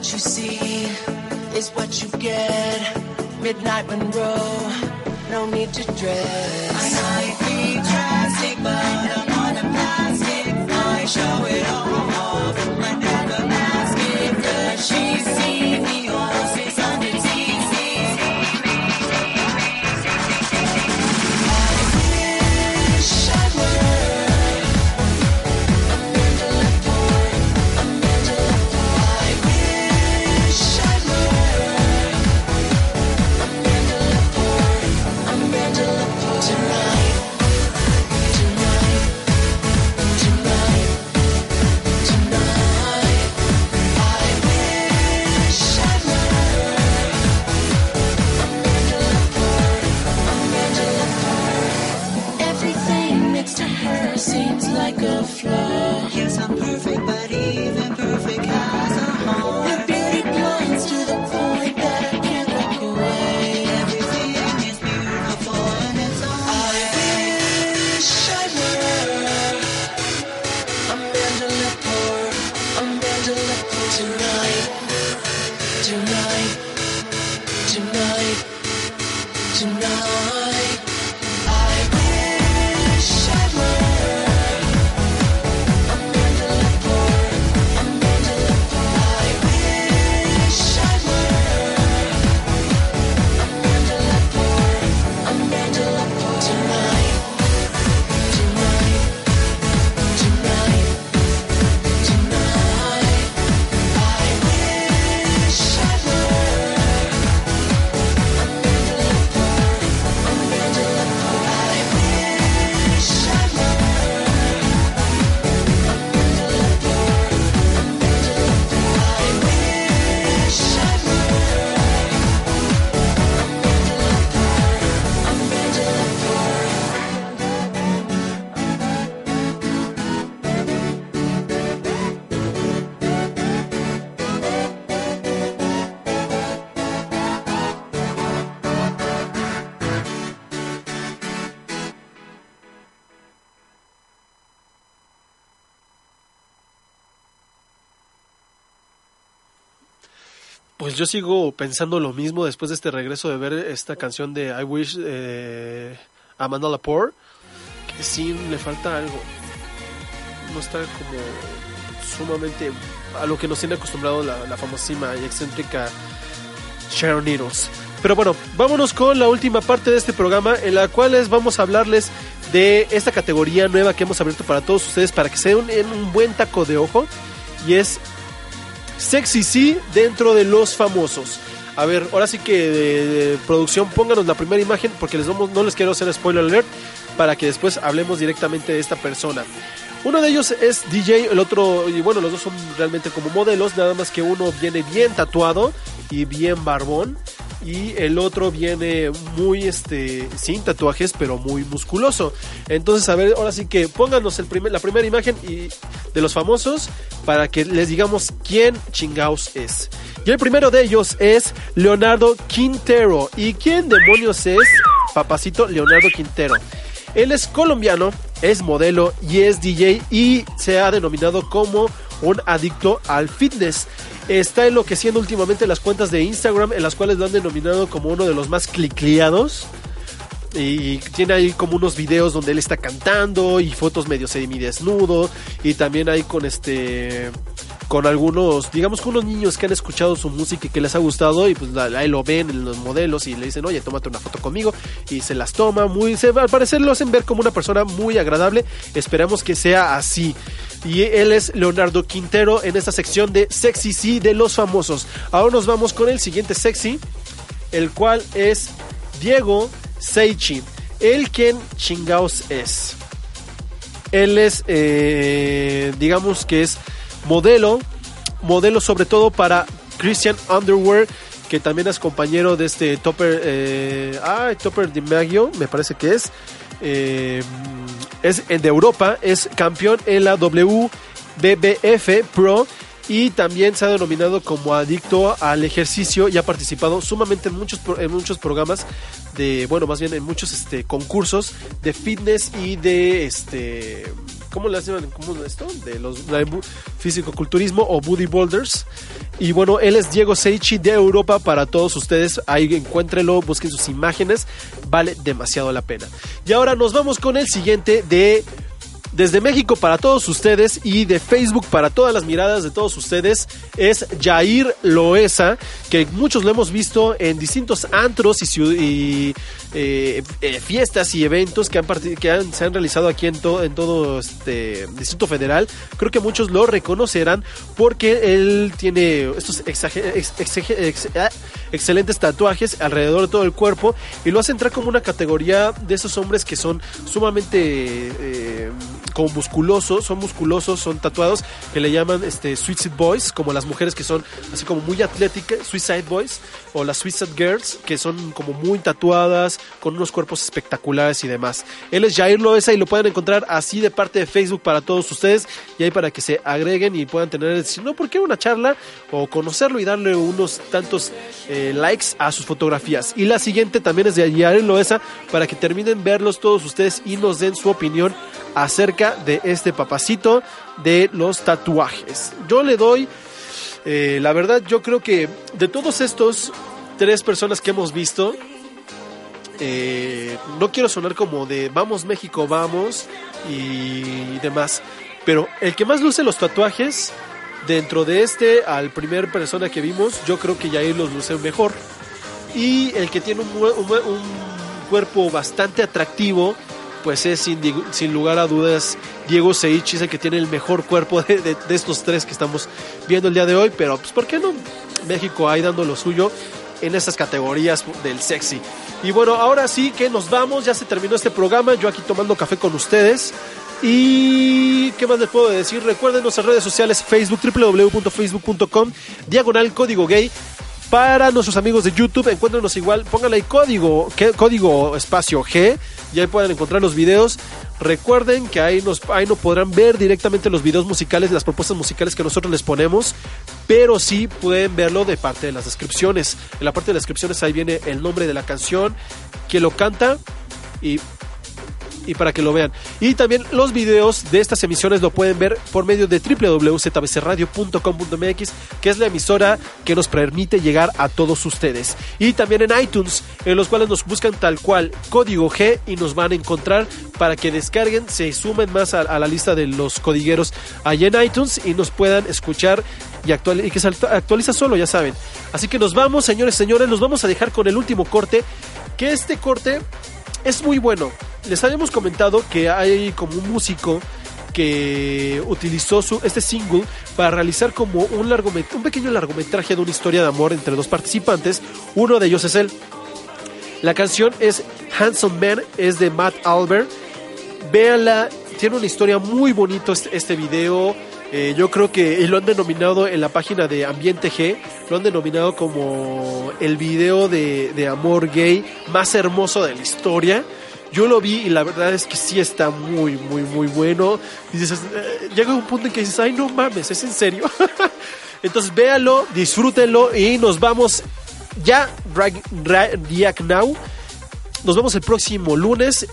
What you see is what you get. Midnight Monroe, no need to dress. I might be drastic, but I'm on a plastic. I show it off. Pues yo sigo pensando lo mismo después de este regreso de ver esta canción de I Wish eh, Amanda Lepore, que sí le falta algo. No está como sumamente a lo que nos tiene acostumbrado la, la famosísima y excéntrica Sharon Needles. Pero bueno, vámonos con la última parte de este programa en la cual les vamos a hablarles de esta categoría nueva que hemos abierto para todos ustedes para que se den en un buen taco de ojo y es Sexy sí dentro de los famosos. A ver, ahora sí que de, producción, pónganos la primera imagen porque no les quiero hacer spoiler alert para que después hablemos directamente de esta persona. Uno de ellos es DJ, el otro, y bueno, los dos son realmente como modelos, nada más que uno viene bien tatuado y bien barbón. Y el otro viene muy, este, sin tatuajes, pero muy musculoso. Entonces, a ver, ahora sí que pónganos el primer, la primera imagen y, de los famosos para que les digamos quién chingaos es. Y el primero de ellos es Leonardo Quintero. ¿Y quién demonios es papacito Leonardo Quintero? Él es colombiano, es modelo y es DJ y se ha denominado como un adicto al fitness. Está enloqueciendo últimamente las cuentas de Instagram en las cuales lo han denominado como uno de los más clicleados. Y tiene ahí como unos videos donde él está cantando y fotos medio semidesnudo. Y también hay con este. Con algunos, digamos con unos niños que han escuchado su música y que les ha gustado. Y pues ahí lo ven en los modelos y le dicen, oye, tómate una foto conmigo. Y se las toma muy. Al parecer lo hacen ver como una persona muy agradable. Esperamos que sea así. Y él es Leonardo Quintero en esta sección de Sexy Sí de los famosos. Ahora nos vamos con el siguiente sexy, el cual es Diego Seichi. Él quien chingaos es. Él es, eh, digamos que es modelo, modelo sobre todo para Christian Underwear, que también es compañero de este Topper, eh, ah, Topper DiMaggio, me parece que es. Eh, es de Europa, es campeón en la WBBF Pro y también se ha denominado como adicto al ejercicio y ha participado sumamente en muchos en muchos programas de bueno más bien en muchos este concursos de fitness y de este ¿cómo le hacen cómo es esto? de los fisicoculturismo o bodybuilders y bueno él es Diego Seichi de Europa. Para todos ustedes ahí encuéntrelo busquen sus imágenes. Vale demasiado la pena. Y ahora nos vamos con el siguiente de desde México para todos ustedes y de Facebook para todas las miradas de todos ustedes es Jair Loesa, que muchos lo hemos visto en distintos antros y, eh, eh, fiestas y eventos que, han que han- se han realizado aquí en, to- en todo este Distrito Federal. Creo que muchos lo reconocerán porque él tiene estos ex- ah, excelentes tatuajes alrededor de todo el cuerpo y lo hace entrar como una categoría de esos hombres que son sumamente eh, como musculosos, son musculosos, son tatuados, que le llaman este Suicide Boys, como las mujeres que son así como muy atléticas, Suicide Boys, o las Suicide Girls, que son como muy tatuadas, con unos cuerpos espectaculares y demás. Él es Jair Loesa y lo pueden encontrar así de parte de Facebook para todos ustedes, y ahí para que se agreguen y puedan tener, si no, ¿por qué una charla? O conocerlo y darle unos tantos eh, likes a sus fotografías. Y la siguiente también es de Jair Loesa, para que terminen verlos todos ustedes y nos den su opinión acerca de este papacito de los tatuajes. Yo le doy, eh, la verdad, yo creo que de todos estos tres personas que hemos visto, eh, no quiero sonar como de vamos México, vamos y demás, pero el que más luce los tatuajes dentro de este al primer persona que vimos, yo creo que Yair los luce mejor. Y el que tiene un cuerpo bastante atractivo, pues es sin, sin lugar a dudas Diego Seichi, es el que tiene el mejor cuerpo de, de- estos tres que estamos viendo el día de hoy. Pero, pues, ¿por qué no? México ahí dando lo suyo en estas categorías del sexy. Y bueno, ahora sí que nos vamos, ya se terminó este programa, yo aquí tomando café con ustedes. Y qué más les puedo decir, recuerden nuestras redes sociales, Facebook, www.facebook.com, diagonal código gay. Para nuestros amigos de YouTube, encuéntrenos igual, pónganle ahí código, que- código espacio G, y ahí pueden encontrar los videos. Recuerden que ahí, nos, no podrán ver directamente los videos musicales, las propuestas musicales que nosotros les ponemos, pero sí pueden verlo de parte de las descripciones. En la parte de las descripciones ahí viene el nombre de la canción, quién lo canta y y para que lo vean. Y también los videos de estas emisiones lo pueden ver por medio de www.zbcradio.com.mx, que es la emisora que nos permite llegar a todos ustedes. Y también en iTunes, en los cuales nos buscan tal cual código G y nos van a encontrar para que descarguen, se sumen más a, la lista de los codigueros allá en iTunes y nos puedan escuchar y, actual, y que se actu- actualiza solo, ya saben. Así que nos vamos, señores, señores, nos vamos a dejar con el último corte, que este corte es muy bueno. Les habíamos comentado que hay como un músico que utilizó su, este single para realizar como un, largomet- un pequeño largometraje de una historia de amor entre dos participantes. Uno de ellos es él. La canción es Handsome Man, es de Matt Albert. Véanla, tiene una historia muy bonito este, este video. Eh, yo creo que lo han denominado en la página de Ambiente G, lo han denominado como el video de, de amor gay más hermoso de la historia. Yo lo vi y la verdad es que sí está muy, muy, muy bueno. Y dices, eh, llega un punto en que dices, ay, no mames, ¿es en serio? <laughs> Entonces véanlo, disfrútenlo y nos vamos ya, right now. Nos vemos el próximo lunes.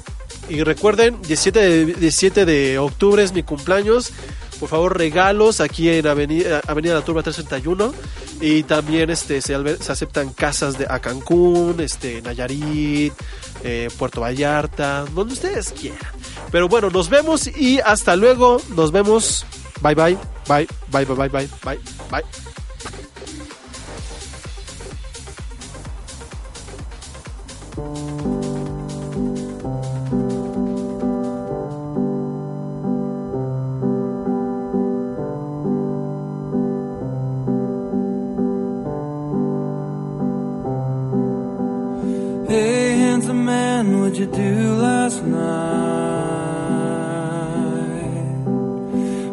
Y recuerden, 17 de, 17 de octubre es mi cumpleaños. Por favor, regalos aquí en Avenida, Avenida La Turba 331. Y también este, se, se aceptan casas de, a Cancún, este, Nayarit, eh, Puerto Vallarta, donde ustedes quieran. Pero bueno, nos vemos y hasta luego. Nos vemos. Bye bye. Bye. Bye bye bye bye bye bye. Man, what'd you do last night?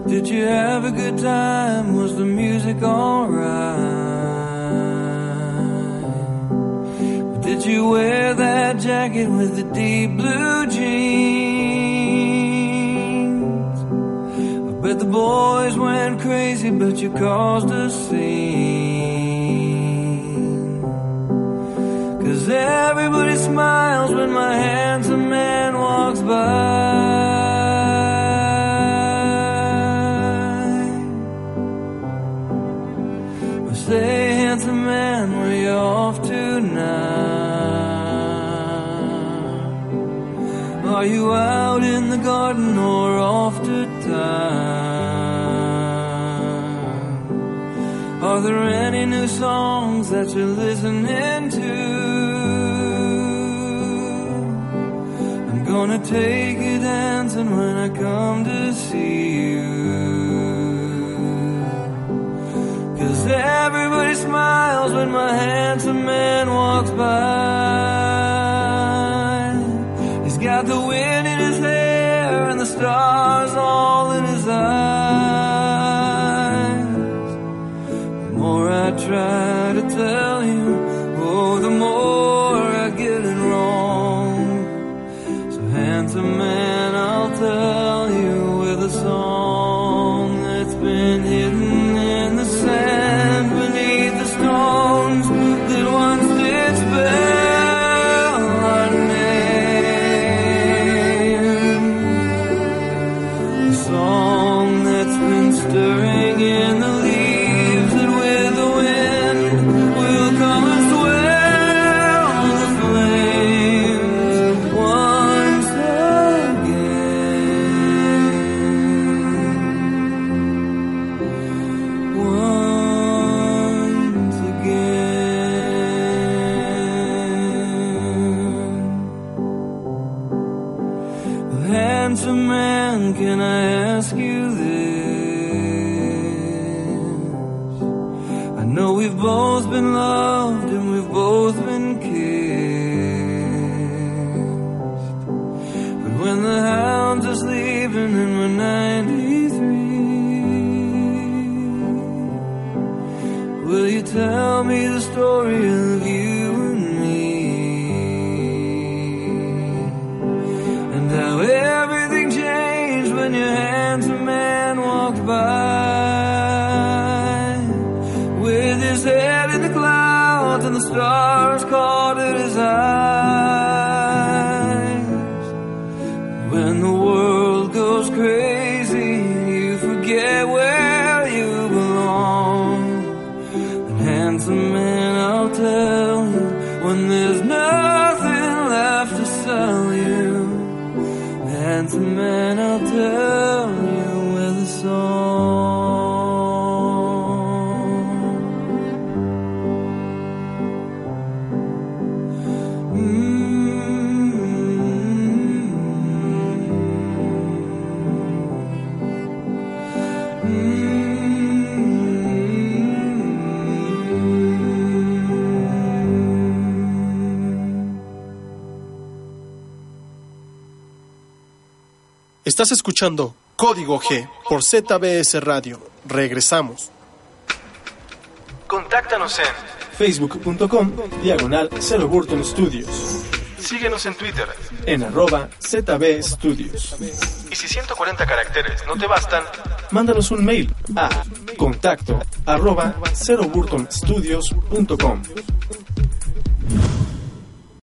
Did you have a good time? Was the music alright? Did you wear that jacket with the deep blue jeans? I bet the boys went crazy, but you caused a scene. Songs that you're listening to? I'm gonna take you dancing when I come to see you. Cause everybody smiles when my handsome man walks by. He's got the wind ask you this? I know we've both been loved and we've both been kissed. But when the hounds are sleeping and we're 93, will you tell me the story of you Estás escuchando Código G por ZBS Radio. Regresamos. Contáctanos en facebook.com diagonal 0 Burton Studios Síguenos en Twitter. en arroba ZB Studios. Y si 140 caracteres no te bastan, Mándanos un mail a contacto arroba 0burtonstudios.com